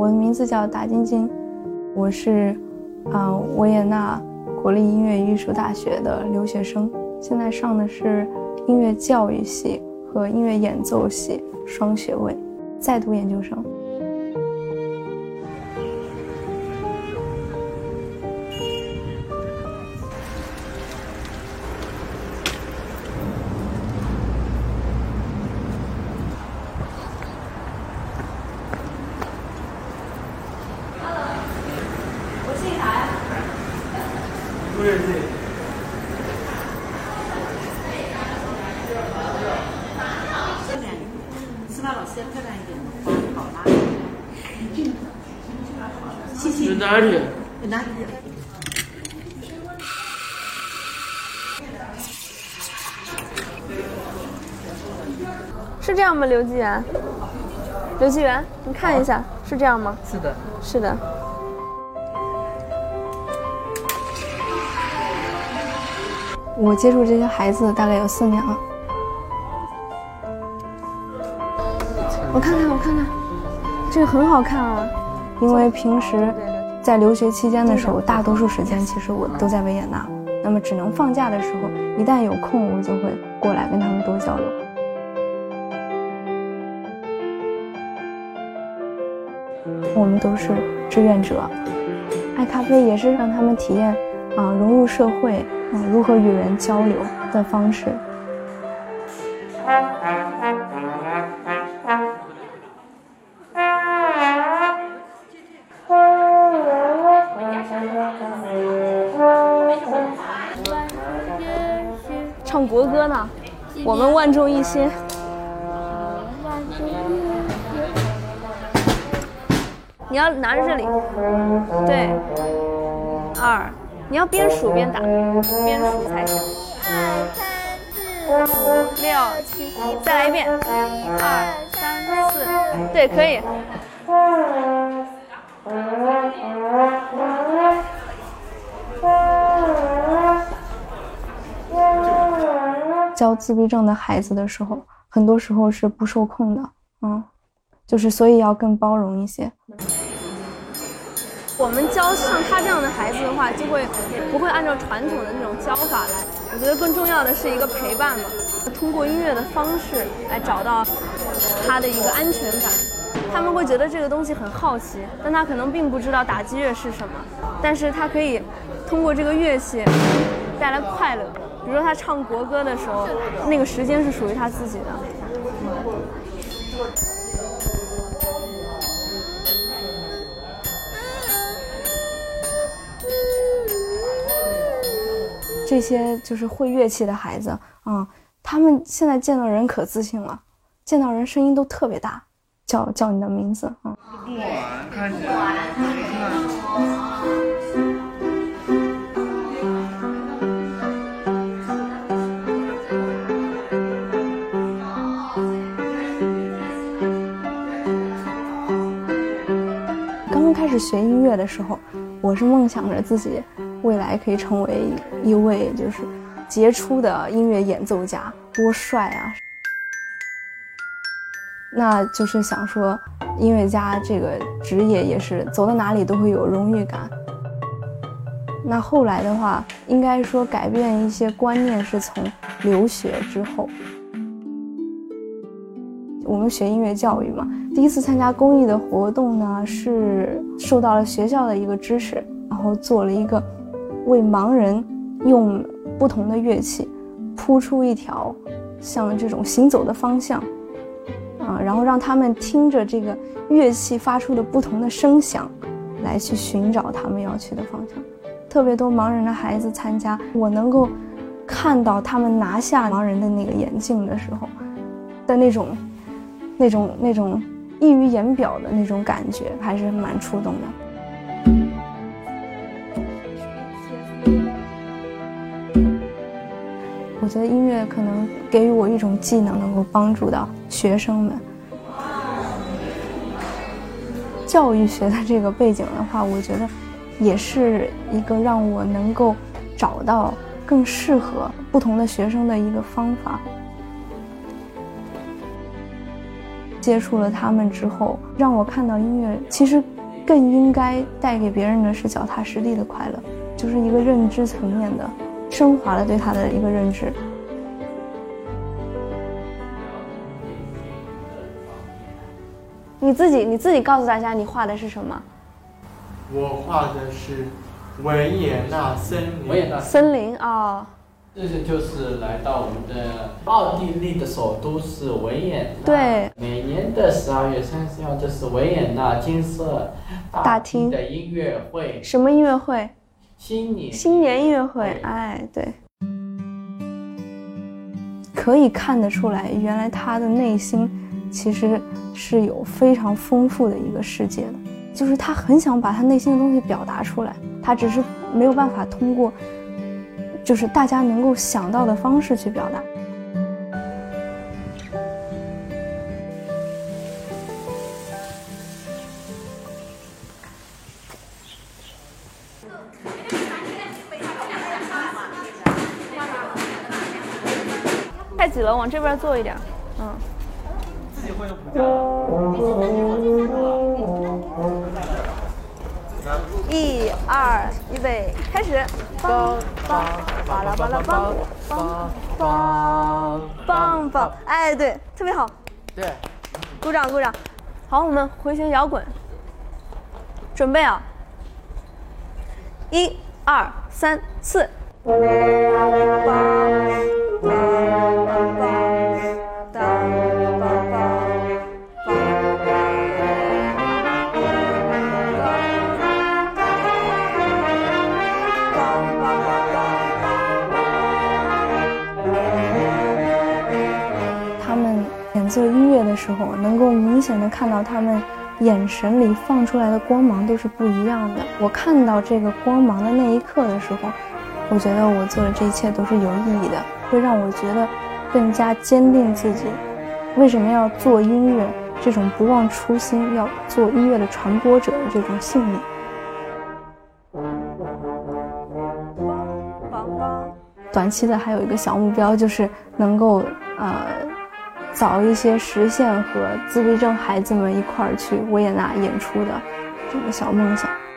我的名字叫达晶晶，我是啊维也纳国立音乐艺术大学的留学生，现在上的是音乐教育系和音乐演奏系双学位，在读研究生。司马老师漂亮一点，好吗？谢谢。在哪里？在哪里？是这样吗，刘纪元？刘纪元，你看一下，是这样吗？是的。是的。我接触这些孩子大概有四年了。我看看，我看看，这个很好看啊。因为平时在留学期间的时候，大多数时间其实我都在维也纳，那么只能放假的时候，一旦有空，我就会过来跟他们多交流。我们都是志愿者，爱咖啡也是让他们体验啊融入社会。啊，如何与人交流的方式。唱国歌呢，我们万众一心。你要拿着这里，对，二。你要边数边打，边数才行。二三四五六七，再来一遍。一二三四，对，可以。教自闭症的孩子的时候，很多时候是不受控的，嗯，就是所以要更包容一些。我们教像他这样的孩子的话，就会不会按照传统的那种教法来。我觉得更重要的是一个陪伴嘛，通过音乐的方式来找到他的一个安全感。他们会觉得这个东西很好奇，但他可能并不知道打击乐是什么，但是他可以通过这个乐器带来快乐。比如说他唱国歌的时候，那个时间是属于他自己的。这些就是会乐器的孩子啊，他们现在见到人可自信了，见到人声音都特别大，叫叫你的名字啊。刚开始学音乐的时候，我是梦想着自己。未来可以成为一位就是杰出的音乐演奏家，多帅啊！那就是想说，音乐家这个职业也是走到哪里都会有荣誉感。那后来的话，应该说改变一些观念是从留学之后。我们学音乐教育嘛，第一次参加公益的活动呢，是受到了学校的一个支持，然后做了一个。为盲人用不同的乐器铺出一条像这种行走的方向，啊，然后让他们听着这个乐器发出的不同的声响，来去寻找他们要去的方向。特别多盲人的孩子参加，我能够看到他们拿下盲人的那个眼镜的时候的那种、那种、那种溢于言表的那种感觉，还是蛮触动的。我觉得音乐可能给予我一种技能，能够帮助到学生们。教育学的这个背景的话，我觉得也是一个让我能够找到更适合不同的学生的一个方法。接触了他们之后，让我看到音乐其实更应该带给别人的是脚踏实地的快乐，就是一个认知层面的升华了对他的一个认知。你自己你自己告诉大家，你画的是什么？我画的是维也纳森林。维也纳森林啊。这个就是来到我们的奥地利的首都是维也纳。对。每年的十二月三十号，就是维也纳金色大厅的音乐会。什么音乐会？新年。新年音乐会，哎，对。可以看得出来，原来他的内心其实。是有非常丰富的一个世界的，就是他很想把他内心的东西表达出来，他只是没有办法通过，就是大家能够想到的方式去表达。太挤了，往这边坐一点，嗯。一二，预备，开始！棒棒，棒棒棒棒棒棒！哎，对，特别好。对，鼓掌鼓掌。好，我们回旋摇滚，准备啊！一二三四。做音乐的时候，能够明显的看到他们眼神里放出来的光芒都是不一样的。我看到这个光芒的那一刻的时候，我觉得我做的这一切都是有意义的，会让我觉得更加坚定自己为什么要做音乐这种不忘初心，要做音乐的传播者的这种信念。短期的还有一个小目标，就是能够呃。早一些实现和自闭症孩子们一块儿去维也纳演出的这个小梦想。